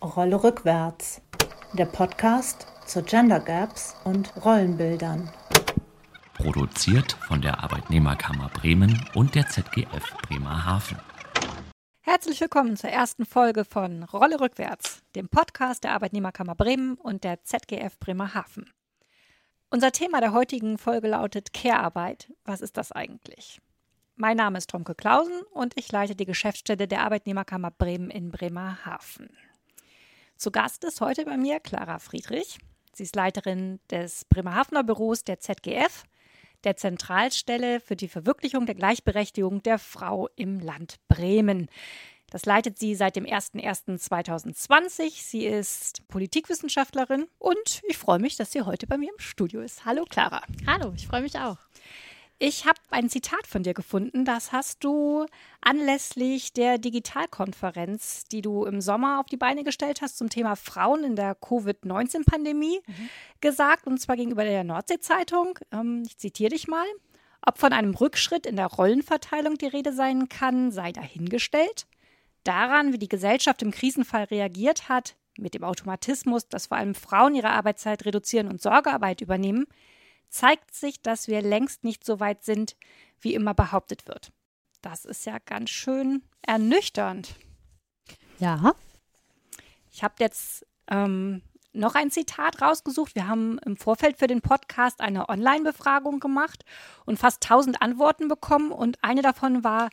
Rolle rückwärts. Der Podcast zu Gender Gaps und Rollenbildern. Produziert von der Arbeitnehmerkammer Bremen und der ZGF Bremerhaven. Herzlich willkommen zur ersten Folge von Rolle rückwärts, dem Podcast der Arbeitnehmerkammer Bremen und der ZGF Bremerhaven. Unser Thema der heutigen Folge lautet Care-Arbeit. Was ist das eigentlich? Mein Name ist Tomke Klausen und ich leite die Geschäftsstelle der Arbeitnehmerkammer Bremen in Bremerhaven. Zu Gast ist heute bei mir Clara Friedrich. Sie ist Leiterin des Bremerhavener Büros der ZGF, der Zentralstelle für die Verwirklichung der Gleichberechtigung der Frau im Land Bremen. Das leitet sie seit dem 01.01.2020. Sie ist Politikwissenschaftlerin und ich freue mich, dass sie heute bei mir im Studio ist. Hallo Clara. Hallo, ich freue mich auch. Ich habe ein Zitat von dir gefunden, das hast du anlässlich der Digitalkonferenz, die du im Sommer auf die Beine gestellt hast zum Thema Frauen in der Covid-19-Pandemie mhm. gesagt, und zwar gegenüber der Nordsee-Zeitung. Ähm, ich zitiere dich mal. Ob von einem Rückschritt in der Rollenverteilung die Rede sein kann, sei dahingestellt. Daran, wie die Gesellschaft im Krisenfall reagiert hat, mit dem Automatismus, dass vor allem Frauen ihre Arbeitszeit reduzieren und Sorgearbeit übernehmen, zeigt sich, dass wir längst nicht so weit sind, wie immer behauptet wird. Das ist ja ganz schön ernüchternd. Ja. Ich habe jetzt ähm, noch ein Zitat rausgesucht. Wir haben im Vorfeld für den Podcast eine Online-Befragung gemacht und fast 1000 Antworten bekommen. Und eine davon war,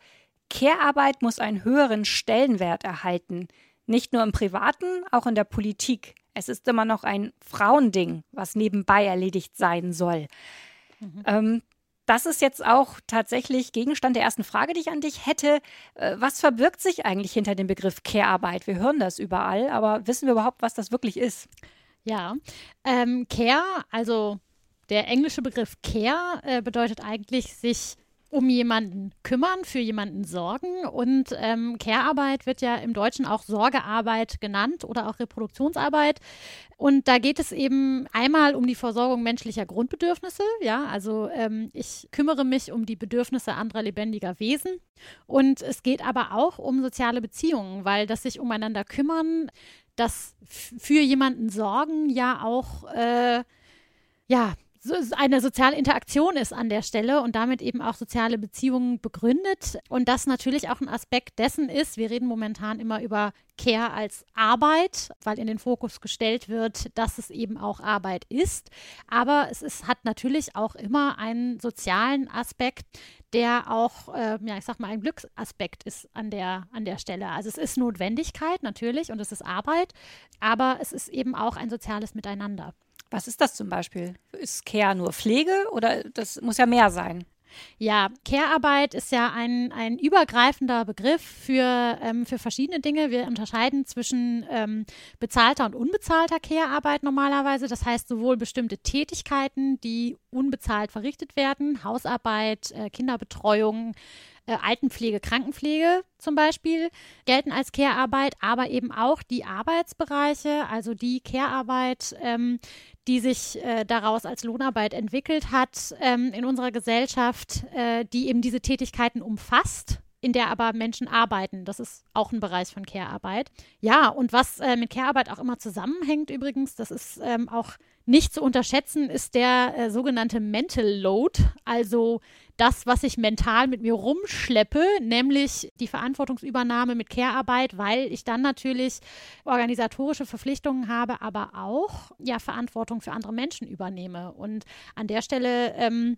Care-Arbeit muss einen höheren Stellenwert erhalten. Nicht nur im Privaten, auch in der Politik. Es ist immer noch ein Frauending, was nebenbei erledigt sein soll. Mhm. Ähm, das ist jetzt auch tatsächlich Gegenstand der ersten Frage, die ich an dich hätte. Äh, was verbirgt sich eigentlich hinter dem Begriff Care-Arbeit? Wir hören das überall, aber wissen wir überhaupt, was das wirklich ist? Ja, ähm, Care, also der englische Begriff Care äh, bedeutet eigentlich sich um jemanden kümmern, für jemanden sorgen. Und ähm, Care-Arbeit wird ja im Deutschen auch Sorgearbeit genannt oder auch Reproduktionsarbeit. Und da geht es eben einmal um die Versorgung menschlicher Grundbedürfnisse. Ja, also ähm, ich kümmere mich um die Bedürfnisse anderer lebendiger Wesen. Und es geht aber auch um soziale Beziehungen, weil das sich umeinander kümmern, das für jemanden sorgen ja auch äh, ja, eine soziale Interaktion ist an der Stelle und damit eben auch soziale Beziehungen begründet. Und das natürlich auch ein Aspekt dessen ist, wir reden momentan immer über Care als Arbeit, weil in den Fokus gestellt wird, dass es eben auch Arbeit ist. Aber es ist, hat natürlich auch immer einen sozialen Aspekt, der auch, äh, ja, ich sag mal, ein Glücksaspekt ist an der, an der Stelle. Also es ist Notwendigkeit natürlich und es ist Arbeit, aber es ist eben auch ein soziales Miteinander. Was ist das zum Beispiel? Ist Care nur Pflege oder das muss ja mehr sein? Ja, Care-Arbeit ist ja ein, ein übergreifender Begriff für, ähm, für verschiedene Dinge. Wir unterscheiden zwischen ähm, bezahlter und unbezahlter Care-Arbeit normalerweise. Das heißt sowohl bestimmte Tätigkeiten, die unbezahlt verrichtet werden, Hausarbeit, äh, Kinderbetreuung, äh, Altenpflege, Krankenpflege zum Beispiel gelten als Care-Arbeit, aber eben auch die Arbeitsbereiche, also die Care-Arbeit, ähm, die sich äh, daraus als Lohnarbeit entwickelt hat ähm, in unserer Gesellschaft, äh, die eben diese Tätigkeiten umfasst in der aber Menschen arbeiten. Das ist auch ein Bereich von Care-Arbeit. Ja, und was äh, mit Care-Arbeit auch immer zusammenhängt übrigens, das ist ähm, auch nicht zu unterschätzen, ist der äh, sogenannte Mental Load, also das, was ich mental mit mir rumschleppe, nämlich die Verantwortungsübernahme mit Care-Arbeit, weil ich dann natürlich organisatorische Verpflichtungen habe, aber auch ja Verantwortung für andere Menschen übernehme. Und an der Stelle ähm,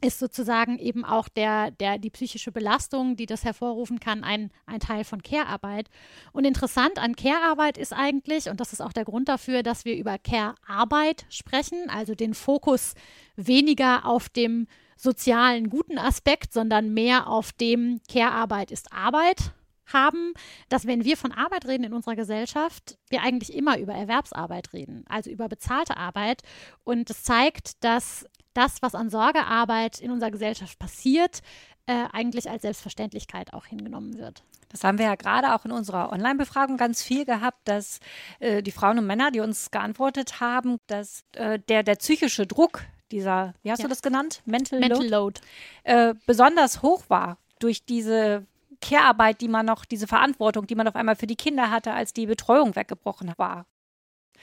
ist sozusagen eben auch der, der, die psychische Belastung, die das hervorrufen kann, ein, ein Teil von Care-Arbeit. Und interessant an Care-Arbeit ist eigentlich, und das ist auch der Grund dafür, dass wir über Care-Arbeit sprechen, also den Fokus weniger auf dem sozialen guten Aspekt, sondern mehr auf dem Care-Arbeit ist Arbeit haben, dass wenn wir von Arbeit reden in unserer Gesellschaft, wir eigentlich immer über Erwerbsarbeit reden, also über bezahlte Arbeit. Und das zeigt, dass das, was an Sorgearbeit in unserer Gesellschaft passiert, äh, eigentlich als Selbstverständlichkeit auch hingenommen wird. Das haben wir ja gerade auch in unserer Online-Befragung ganz viel gehabt, dass äh, die Frauen und Männer, die uns geantwortet haben, dass äh, der, der psychische Druck dieser, wie hast ja. du das genannt? Mental, Mental Load, Load. Äh, besonders hoch war durch diese Care-Arbeit, die man noch, diese Verantwortung, die man auf einmal für die Kinder hatte, als die Betreuung weggebrochen war.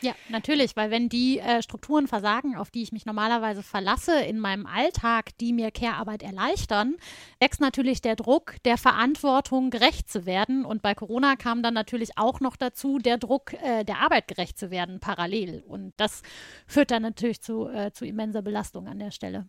Ja, natürlich, weil wenn die äh, Strukturen versagen, auf die ich mich normalerweise verlasse in meinem Alltag, die mir Care-Arbeit erleichtern, wächst natürlich der Druck, der Verantwortung gerecht zu werden. Und bei Corona kam dann natürlich auch noch dazu, der Druck, äh, der Arbeit gerecht zu werden, parallel. Und das führt dann natürlich zu, äh, zu immenser Belastung an der Stelle.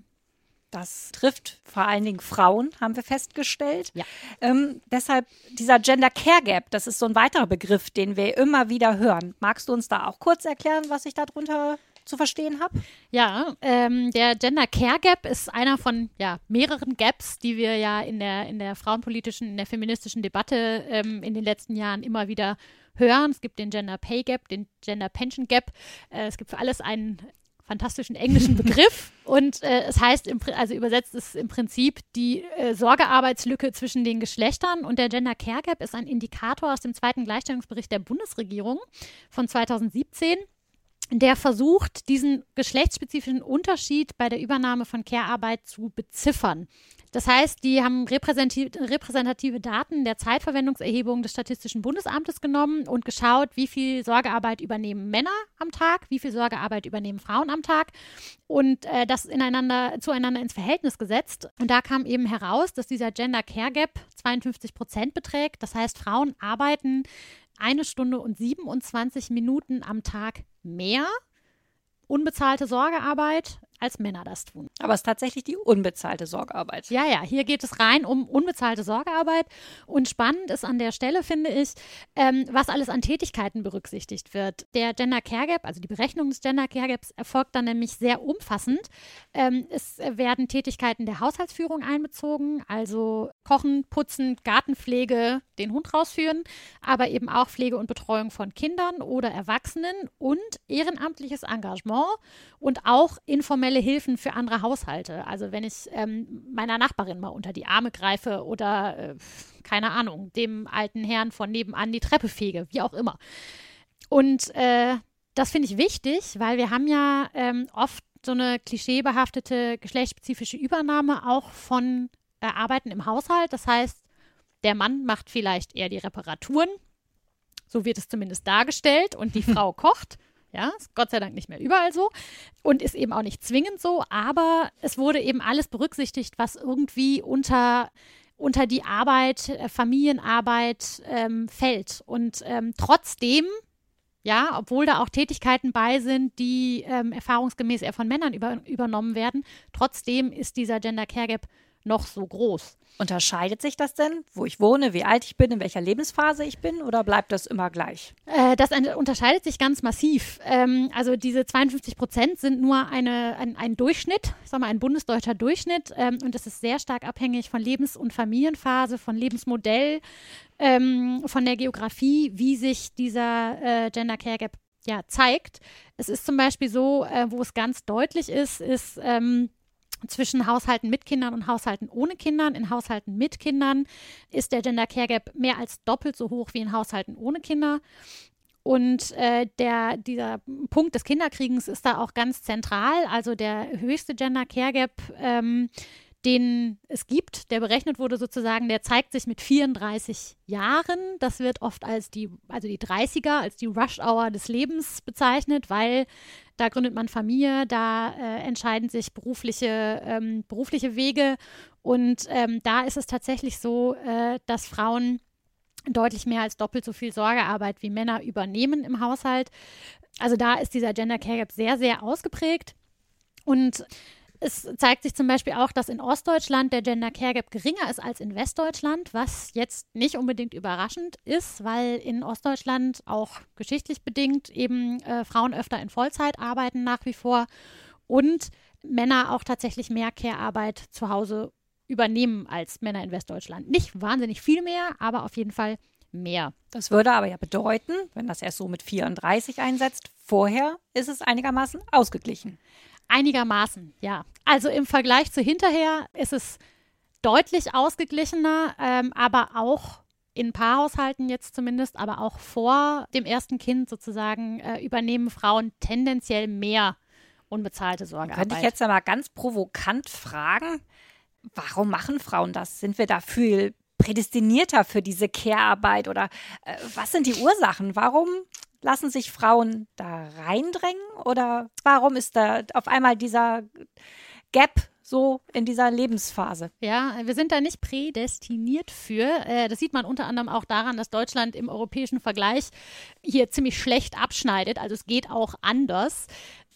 Das trifft vor allen Dingen Frauen, haben wir festgestellt. Ja. Ähm, deshalb dieser Gender Care Gap, das ist so ein weiterer Begriff, den wir immer wieder hören. Magst du uns da auch kurz erklären, was ich darunter zu verstehen habe? Ja, ähm, der Gender Care Gap ist einer von ja, mehreren Gaps, die wir ja in der, in der frauenpolitischen, in der feministischen Debatte ähm, in den letzten Jahren immer wieder hören. Es gibt den Gender Pay Gap, den Gender Pension Gap. Äh, es gibt für alles einen fantastischen englischen Begriff. Und äh, es heißt, im, also übersetzt ist im Prinzip die äh, Sorgearbeitslücke zwischen den Geschlechtern. Und der Gender Care Gap ist ein Indikator aus dem zweiten Gleichstellungsbericht der Bundesregierung von 2017 der versucht, diesen geschlechtsspezifischen Unterschied bei der Übernahme von Care-Arbeit zu beziffern. Das heißt, die haben repräsentative Daten der Zeitverwendungserhebung des Statistischen Bundesamtes genommen und geschaut, wie viel Sorgearbeit übernehmen Männer am Tag, wie viel Sorgearbeit übernehmen Frauen am Tag und äh, das ineinander, zueinander ins Verhältnis gesetzt. Und da kam eben heraus, dass dieser Gender Care Gap 52 Prozent beträgt. Das heißt, Frauen arbeiten eine Stunde und 27 Minuten am Tag mehr unbezahlte Sorgearbeit als Männer das tun. Aber es ist tatsächlich die unbezahlte Sorgearbeit. Ja, ja, hier geht es rein um unbezahlte Sorgearbeit. Und spannend ist an der Stelle, finde ich, ähm, was alles an Tätigkeiten berücksichtigt wird. Der Gender Care Gap, also die Berechnung des Gender Care Gaps, erfolgt dann nämlich sehr umfassend. Ähm, es werden Tätigkeiten der Haushaltsführung einbezogen, also Kochen, Putzen, Gartenpflege, den Hund rausführen, aber eben auch Pflege und Betreuung von Kindern oder Erwachsenen und ehrenamtliches Engagement und auch informelle informelle Hilfen für andere Haushalte. Also wenn ich ähm, meiner Nachbarin mal unter die Arme greife oder, äh, keine Ahnung, dem alten Herrn von nebenan die Treppe fege, wie auch immer. Und äh, das finde ich wichtig, weil wir haben ja ähm, oft so eine klischeebehaftete geschlechtsspezifische Übernahme auch von äh, Arbeiten im Haushalt. Das heißt, der Mann macht vielleicht eher die Reparaturen, so wird es zumindest dargestellt, und die Frau kocht. Ja, ist Gott sei Dank nicht mehr überall so und ist eben auch nicht zwingend so, aber es wurde eben alles berücksichtigt, was irgendwie unter unter die Arbeit, äh, Familienarbeit ähm, fällt. Und ähm, trotzdem, ja, obwohl da auch Tätigkeiten bei sind, die ähm, erfahrungsgemäß eher von Männern über, übernommen werden, trotzdem ist dieser Gender Care Gap noch so groß. Unterscheidet sich das denn, wo ich wohne, wie alt ich bin, in welcher Lebensphase ich bin oder bleibt das immer gleich? Äh, das unterscheidet sich ganz massiv. Ähm, also diese 52 Prozent sind nur eine, ein, ein Durchschnitt, ich sag mal ein bundesdeutscher Durchschnitt ähm, und das ist sehr stark abhängig von Lebens- und Familienphase, von Lebensmodell, ähm, von der Geografie, wie sich dieser äh, Gender Care Gap ja, zeigt. Es ist zum Beispiel so, äh, wo es ganz deutlich ist, ist ähm, zwischen Haushalten mit Kindern und Haushalten ohne Kindern. In Haushalten mit Kindern ist der Gender Care Gap mehr als doppelt so hoch wie in Haushalten ohne Kinder. Und äh, der, dieser Punkt des Kinderkriegens ist da auch ganz zentral. Also der höchste Gender Care Gap ähm, den es gibt, der berechnet wurde sozusagen, der zeigt sich mit 34 Jahren. Das wird oft als die, also die 30er, als die Rush Hour des Lebens bezeichnet, weil da gründet man Familie, da äh, entscheiden sich berufliche, ähm, berufliche Wege. Und ähm, da ist es tatsächlich so, äh, dass Frauen deutlich mehr als doppelt so viel Sorgearbeit wie Männer übernehmen im Haushalt. Also da ist dieser Gender Care Gap sehr, sehr ausgeprägt. Und es zeigt sich zum Beispiel auch, dass in Ostdeutschland der Gender Care Gap geringer ist als in Westdeutschland, was jetzt nicht unbedingt überraschend ist, weil in Ostdeutschland auch geschichtlich bedingt eben äh, Frauen öfter in Vollzeit arbeiten nach wie vor und Männer auch tatsächlich mehr Care-Arbeit zu Hause übernehmen als Männer in Westdeutschland. Nicht wahnsinnig viel mehr, aber auf jeden Fall mehr. Das würde aber ja bedeuten, wenn das erst so mit 34 einsetzt, vorher ist es einigermaßen ausgeglichen. Einigermaßen, ja. Also im Vergleich zu hinterher ist es deutlich ausgeglichener, ähm, aber auch in Paarhaushalten jetzt zumindest, aber auch vor dem ersten Kind sozusagen äh, übernehmen Frauen tendenziell mehr unbezahlte Sorgearbeit. Könnte ich jetzt aber ganz provokant fragen, warum machen Frauen das? Sind wir da viel prädestinierter für diese Care-Arbeit oder äh, was sind die Ursachen? Warum lassen sich Frauen da reindrängen oder warum ist da auf einmal dieser Gap so in dieser Lebensphase. Ja, wir sind da nicht prädestiniert für. Äh, das sieht man unter anderem auch daran, dass Deutschland im europäischen Vergleich hier ziemlich schlecht abschneidet. Also es geht auch anders.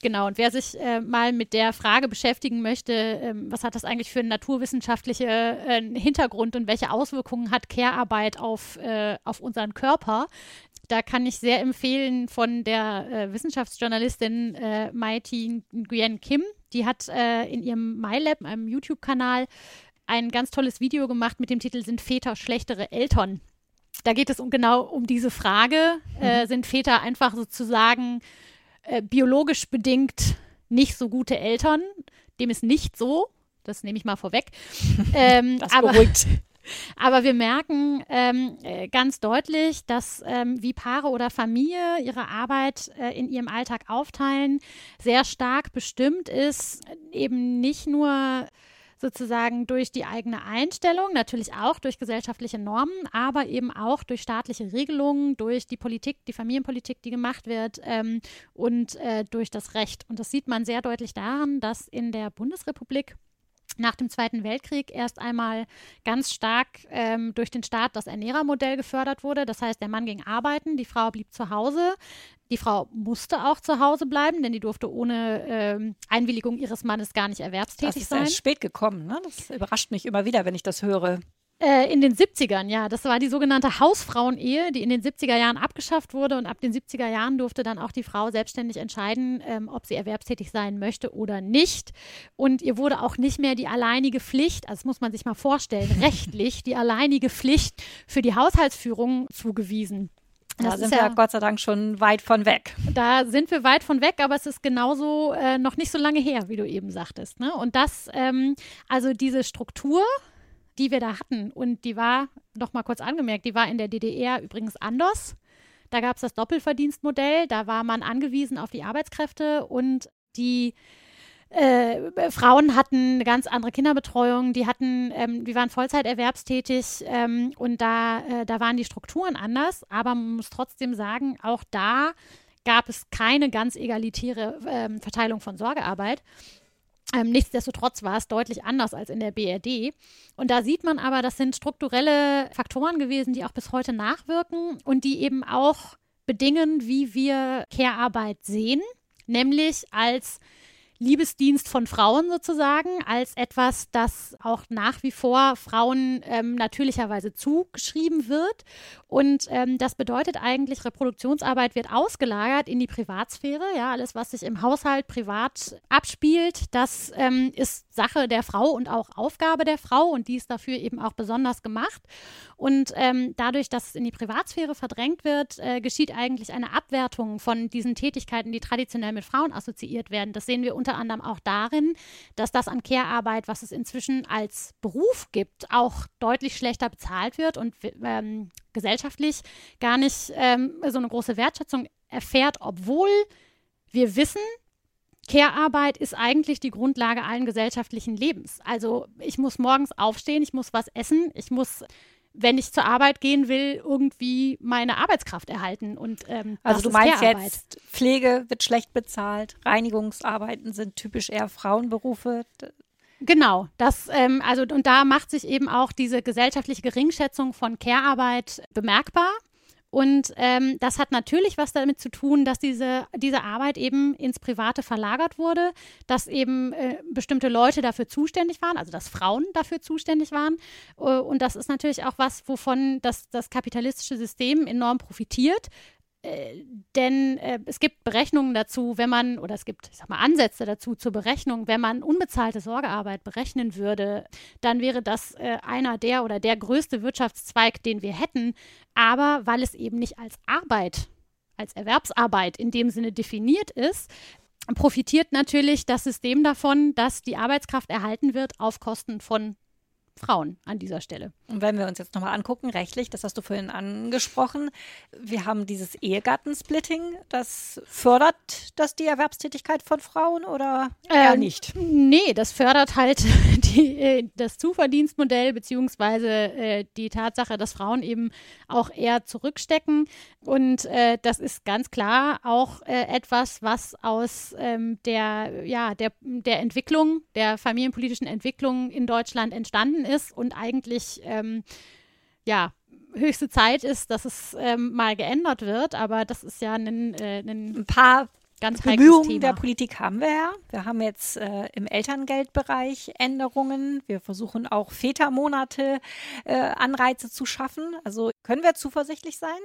Genau, und wer sich äh, mal mit der Frage beschäftigen möchte, ähm, was hat das eigentlich für einen naturwissenschaftlichen äh, Hintergrund und welche Auswirkungen hat Care-Arbeit auf, auf unseren Körper, da kann ich sehr empfehlen von der äh, Wissenschaftsjournalistin äh, Mai-Ti Nguyen Kim. Die hat äh, in ihrem MyLab, einem YouTube-Kanal, ein ganz tolles Video gemacht mit dem Titel Sind Väter schlechtere Eltern? Da geht es um genau um diese Frage. Äh, mhm. sind Väter einfach sozusagen äh, biologisch bedingt nicht so gute Eltern? Dem ist nicht so. Das nehme ich mal vorweg. Ähm, das beruhigt. Aber, wir merken ähm, äh, ganz deutlich, dass ähm, wie Paare oder Familie ihre Arbeit äh, in ihrem Alltag aufteilen, sehr stark bestimmt ist, eben nicht nur sozusagen durch die eigene Einstellung, natürlich auch durch gesellschaftliche Normen, aber eben auch durch staatliche Regelungen, durch die Politik, die Familienpolitik, die gemacht wird ähm, und äh, durch das Recht. Und das sieht man sehr deutlich daran, dass in der Bundesrepublik nach dem Zweiten Weltkrieg erst einmal ganz stark ähm, durch den Staat das Ernährermodell gefördert wurde. Das heißt, der Mann ging arbeiten, die Frau blieb zu Hause. Die Frau musste auch zu Hause bleiben, denn die durfte ohne ähm, Einwilligung ihres Mannes gar nicht erwerbstätig sein. Das ist spät gekommen. Ne? Das überrascht mich immer wieder, wenn ich das höre. Äh, in den 70ern, ja. Das war die sogenannte Hausfrauenehe, die in den 70er Jahren abgeschafft wurde. Und ab den 70er Jahren durfte dann auch die Frau selbstständig entscheiden, ähm, ob sie erwerbstätig sein möchte oder nicht. Und ihr wurde auch nicht mehr die alleinige Pflicht, also das muss man sich mal vorstellen, rechtlich die alleinige Pflicht für die Haushaltsführung zugewiesen. Da sind wir ja, Gott sei Dank schon weit von weg. Da sind wir weit von weg, aber es ist genauso äh, noch nicht so lange her, wie du eben sagtest. Ne? Und das, ähm, also diese Struktur, die wir da hatten. Und die war, noch mal kurz angemerkt, die war in der DDR übrigens anders. Da gab es das Doppelverdienstmodell, da war man angewiesen auf die Arbeitskräfte und die äh, Frauen hatten eine ganz andere Kinderbetreuung, die hatten, ähm, die waren Vollzeiterwerbstätig ähm, und da, äh, da waren die Strukturen anders, aber man muss trotzdem sagen, auch da gab es keine ganz egalitäre äh, Verteilung von Sorgearbeit. Ähm, nichtsdestotrotz war es deutlich anders als in der BRD. Und da sieht man aber, das sind strukturelle Faktoren gewesen, die auch bis heute nachwirken und die eben auch bedingen, wie wir Care-Arbeit sehen, nämlich als Liebesdienst von Frauen sozusagen als etwas, das auch nach wie vor Frauen ähm, natürlicherweise zugeschrieben wird. Und ähm, das bedeutet eigentlich, Reproduktionsarbeit wird ausgelagert in die Privatsphäre. Ja, alles, was sich im Haushalt privat abspielt, das ähm, ist Sache der Frau und auch Aufgabe der Frau und die ist dafür eben auch besonders gemacht. Und ähm, dadurch, dass es in die Privatsphäre verdrängt wird, äh, geschieht eigentlich eine Abwertung von diesen Tätigkeiten, die traditionell mit Frauen assoziiert werden. Das sehen wir unter unter anderem auch darin, dass das an Care-Arbeit, was es inzwischen als Beruf gibt, auch deutlich schlechter bezahlt wird und ähm, gesellschaftlich gar nicht ähm, so eine große Wertschätzung erfährt, obwohl wir wissen, Care-Arbeit ist eigentlich die Grundlage allen gesellschaftlichen Lebens. Also ich muss morgens aufstehen, ich muss was essen, ich muss wenn ich zur Arbeit gehen will, irgendwie meine Arbeitskraft erhalten. Und, ähm, also du meinst jetzt, Pflege wird schlecht bezahlt, Reinigungsarbeiten sind typisch eher Frauenberufe. Genau, das, ähm, also und da macht sich eben auch diese gesellschaftliche Geringschätzung von Care-Arbeit bemerkbar. Und ähm, das hat natürlich was damit zu tun, dass diese, diese Arbeit eben ins Private verlagert wurde, dass eben äh, bestimmte Leute dafür zuständig waren, also dass Frauen dafür zuständig waren. Äh, und das ist natürlich auch was, wovon das, das kapitalistische System enorm profitiert, äh, denn äh, es gibt Berechnungen dazu, wenn man, oder es gibt, ich sag mal, Ansätze dazu zur Berechnung, wenn man unbezahlte Sorgearbeit berechnen würde, dann wäre das äh, einer der oder der größte Wirtschaftszweig, den wir hätten. Aber weil es eben nicht als Arbeit, als Erwerbsarbeit in dem Sinne definiert ist, profitiert natürlich das System davon, dass die Arbeitskraft erhalten wird auf Kosten von Frauen an dieser Stelle. Und wenn wir uns jetzt nochmal angucken, rechtlich, das hast du vorhin angesprochen, wir haben dieses Ehegattensplitting, das fördert das die Erwerbstätigkeit von Frauen oder eher ähm, nicht? Nee, das fördert halt die, äh, das Zuverdienstmodell beziehungsweise äh, die Tatsache, dass Frauen eben auch eher zurückstecken. Und äh, das ist ganz klar auch äh, etwas, was aus ähm, der, ja, der, der Entwicklung, der familienpolitischen Entwicklung in Deutschland entstanden ist und eigentlich ähm, ja, höchste Zeit ist, dass es ähm, mal geändert wird. Aber das ist ja ein, äh, ein paar ganz Bemühungen der Politik haben wir ja. Wir haben jetzt äh, im Elterngeldbereich Änderungen. Wir versuchen auch Vätermonate äh, Anreize zu schaffen. Also können wir zuversichtlich sein?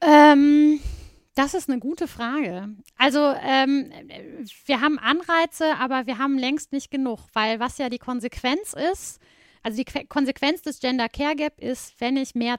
Ähm, das ist eine gute Frage. Also ähm, wir haben Anreize, aber wir haben längst nicht genug, weil was ja die Konsequenz ist, also die Konsequenz des Gender Care Gap ist, wenn ich mehr,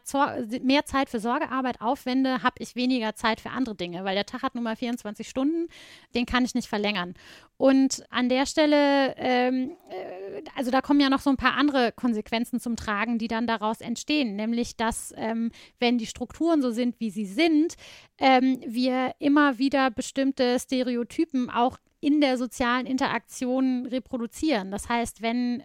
mehr Zeit für Sorgearbeit aufwende, habe ich weniger Zeit für andere Dinge, weil der Tag hat nun mal 24 Stunden, den kann ich nicht verlängern. Und an der Stelle, ähm, äh, also da kommen ja noch so ein paar andere Konsequenzen zum Tragen, die dann daraus entstehen, nämlich dass, ähm, wenn die Strukturen so sind, wie sie sind, ähm, wir immer wieder bestimmte Stereotypen auch in der sozialen Interaktion reproduzieren. Das heißt, wenn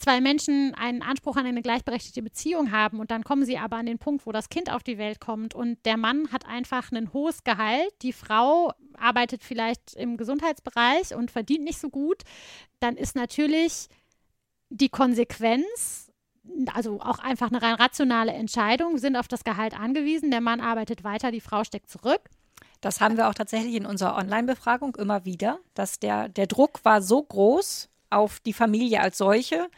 zwei Menschen einen Anspruch an eine gleichberechtigte Beziehung haben und dann kommen sie aber an den Punkt, wo das Kind auf die Welt kommt und der Mann hat einfach ein hohes Gehalt, die Frau arbeitet vielleicht im Gesundheitsbereich und verdient nicht so gut, dann ist natürlich die Konsequenz, also auch einfach eine rein rationale Entscheidung, sind auf das Gehalt angewiesen, der Mann arbeitet weiter, die Frau steckt zurück. Das haben wir auch tatsächlich in unserer Online-Befragung immer wieder, dass der, der Druck war so groß, auf die Familie als solche.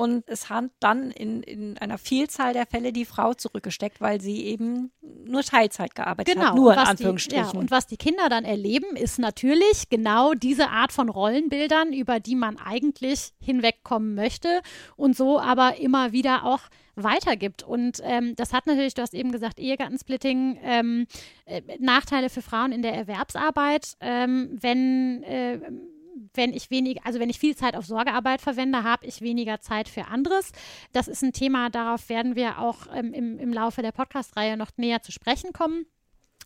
Und es hat dann in, in einer Vielzahl der Fälle die Frau zurückgesteckt, weil sie eben nur Teilzeit gearbeitet genau. hat. Nur in Anführungsstrichen. Die, ja, und was die Kinder dann erleben, ist natürlich genau diese Art von Rollenbildern, über die man eigentlich hinwegkommen möchte und so aber immer wieder auch weitergibt. Und ähm, das hat natürlich, du hast eben gesagt, Ehegattensplitting, ähm, äh, Nachteile für Frauen in der Erwerbsarbeit, ähm, wenn äh, wenn ich wenig, also wenn ich viel Zeit auf Sorgearbeit verwende, habe ich weniger Zeit für anderes. Das ist ein Thema, darauf werden wir auch ähm, im, im Laufe der Podcast-Reihe noch näher zu sprechen kommen.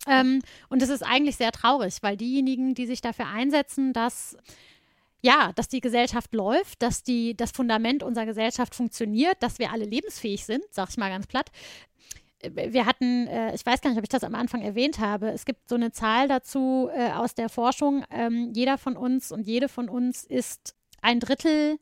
Ähm, und es ist eigentlich sehr traurig, weil diejenigen, die sich dafür einsetzen, dass ja, dass die Gesellschaft läuft, dass die, das Fundament unserer Gesellschaft funktioniert, dass wir alle lebensfähig sind, sag ich mal ganz platt, wir hatten, äh, ich weiß gar nicht, ob ich das am Anfang erwähnt habe, es gibt so eine Zahl dazu äh, aus der Forschung. Ähm, jeder von uns und jede von uns ist ein Drittel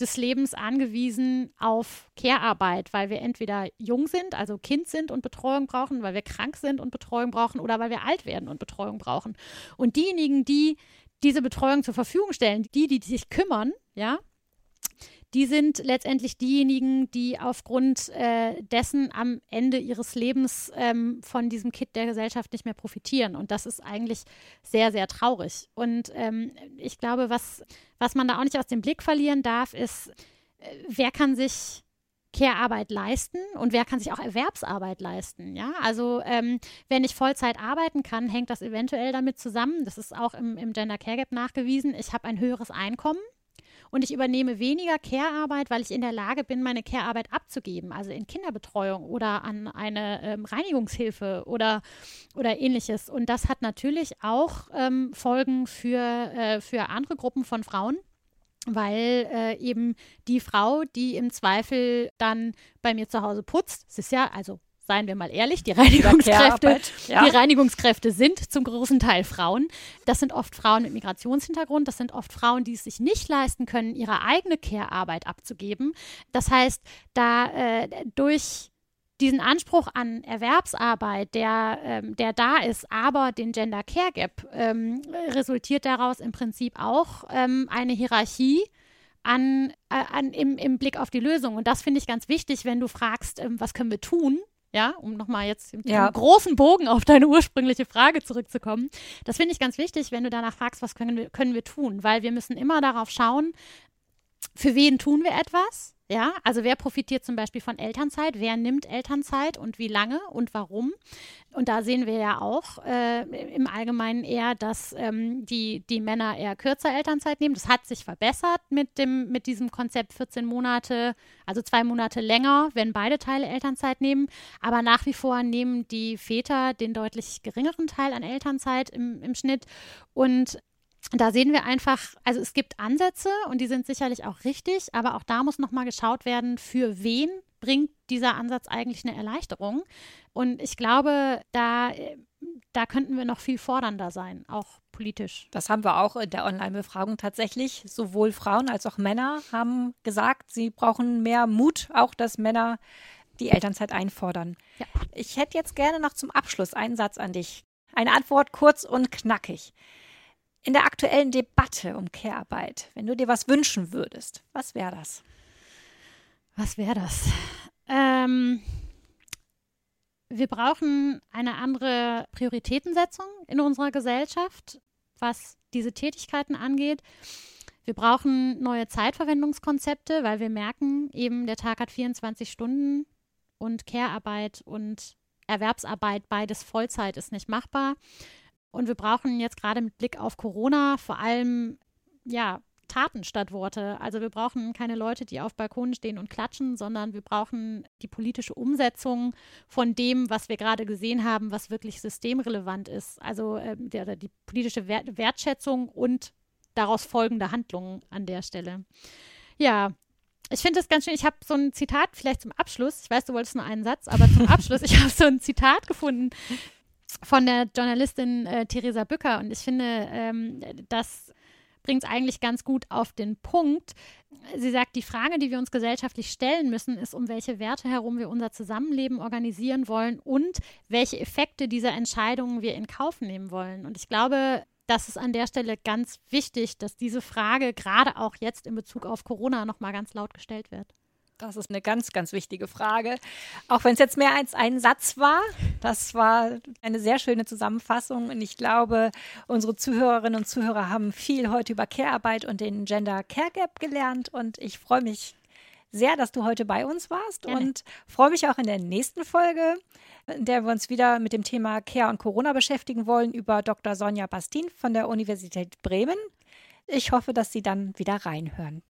des Lebens angewiesen auf Care-Arbeit, weil wir entweder jung sind, also Kind sind und Betreuung brauchen, weil wir krank sind und Betreuung brauchen oder weil wir alt werden und Betreuung brauchen. Und diejenigen, die diese Betreuung zur Verfügung stellen, die, die sich kümmern, ja, die sind letztendlich diejenigen, die aufgrund äh, dessen am Ende ihres Lebens ähm, von diesem Kit der Gesellschaft nicht mehr profitieren. Und das ist eigentlich sehr, sehr traurig. Und ähm, ich glaube, was, was man da auch nicht aus dem Blick verlieren darf, ist, äh, wer kann sich Care-Arbeit leisten und wer kann sich auch Erwerbsarbeit leisten. Ja, also ähm, wenn ich Vollzeit arbeiten kann, hängt das eventuell damit zusammen. Das ist auch im, im Gender Care Gap nachgewiesen. Ich habe ein höheres Einkommen und ich übernehme weniger Care-Arbeit, weil ich in der Lage bin, meine Care-Arbeit abzugeben, also in Kinderbetreuung oder an eine ähm, Reinigungshilfe oder, oder ähnliches. Und das hat natürlich auch ähm, Folgen für, äh, für andere Gruppen von Frauen weil äh, eben die Frau, die im Zweifel dann bei mir zu Hause putzt, es ist ja, also seien wir mal ehrlich, die Reinigungskräfte, ja. die Reinigungskräfte sind zum großen Teil Frauen. Das sind oft Frauen mit Migrationshintergrund. Das sind oft Frauen, die es sich nicht leisten können, ihre eigene Care-Arbeit abzugeben. Das heißt, da äh, durch diesen Anspruch an Erwerbsarbeit, der, ähm, der da ist, aber den Gender Care Gap, ähm, resultiert daraus im Prinzip auch ähm, eine Hierarchie an, äh, an, im, im Blick auf die Lösung. Und das finde ich ganz wichtig, wenn du fragst, ähm, was können wir tun, ja, um nochmal jetzt mit ja. großen Bogen auf deine ursprüngliche Frage zurückzukommen. Das finde ich ganz wichtig, wenn du danach fragst, was können wir, können wir tun, weil wir müssen immer darauf schauen, für wen tun wir etwas? Ja, also wer profitiert zum Beispiel von Elternzeit? Wer nimmt Elternzeit und wie lange und warum? Und da sehen wir ja auch äh, im Allgemeinen eher, dass ähm, die, die Männer eher kürzer Elternzeit nehmen. Das hat sich verbessert mit, dem, mit diesem Konzept 14 Monate, also zwei Monate länger, wenn beide Teile Elternzeit nehmen. Aber nach wie vor nehmen die Väter den deutlich geringeren Teil an Elternzeit im, im Schnitt. Und da sehen wir einfach, also es gibt Ansätze und die sind sicherlich auch richtig, aber auch da muss nochmal geschaut werden, für wen bringt dieser Ansatz eigentlich eine Erleichterung. Und ich glaube, da, da könnten wir noch viel fordernder sein, auch politisch. Das haben wir auch in der Online-Befragung tatsächlich. Sowohl Frauen als auch Männer haben gesagt, sie brauchen mehr Mut, auch dass Männer die Elternzeit einfordern. Ja. Ich hätte jetzt gerne noch zum Abschluss einen Satz an dich. Eine Antwort kurz und knackig. In der aktuellen Debatte um Care-Arbeit, wenn du dir was wünschen würdest, was wäre das? Was wäre das? Ähm, wir brauchen eine andere Prioritätensetzung in unserer Gesellschaft, was diese Tätigkeiten angeht. Wir brauchen neue Zeitverwendungskonzepte, weil wir merken, eben der Tag hat 24 Stunden und Care-Arbeit und Erwerbsarbeit, beides Vollzeit ist nicht machbar. Und wir brauchen jetzt gerade mit Blick auf Corona vor allem, ja, Taten statt Worte. Also wir brauchen keine Leute, die auf Balkonen stehen und klatschen, sondern wir brauchen die politische Umsetzung von dem, was wir gerade gesehen haben, was wirklich systemrelevant ist. Also äh, der, die politische Wert Wertschätzung und daraus folgende Handlungen an der Stelle. Ja, ich finde das ganz schön. Ich habe so ein Zitat, vielleicht zum Abschluss. Ich weiß, du wolltest nur einen Satz, aber zum Abschluss, ich habe so ein Zitat gefunden, von der Journalistin äh, Theresa Bücker. Und ich finde, ähm, das bringt es eigentlich ganz gut auf den Punkt. Sie sagt, die Frage, die wir uns gesellschaftlich stellen müssen, ist, um welche Werte herum wir unser Zusammenleben organisieren wollen und welche Effekte dieser Entscheidungen wir in Kauf nehmen wollen. Und ich glaube, das ist an der Stelle ganz wichtig, dass diese Frage gerade auch jetzt in Bezug auf Corona nochmal ganz laut gestellt wird. Das ist eine ganz, ganz wichtige Frage. Auch wenn es jetzt mehr als ein Satz war, das war eine sehr schöne Zusammenfassung. Und ich glaube, unsere Zuhörerinnen und Zuhörer haben viel heute über Care-Arbeit und den Gender Care Gap gelernt. Und ich freue mich sehr, dass du heute bei uns warst Gerne. und freue mich auch in der nächsten Folge, in der wir uns wieder mit dem Thema Care und Corona beschäftigen wollen, über Dr. Sonja Bastin von der Universität Bremen. Ich hoffe, dass Sie dann wieder reinhören.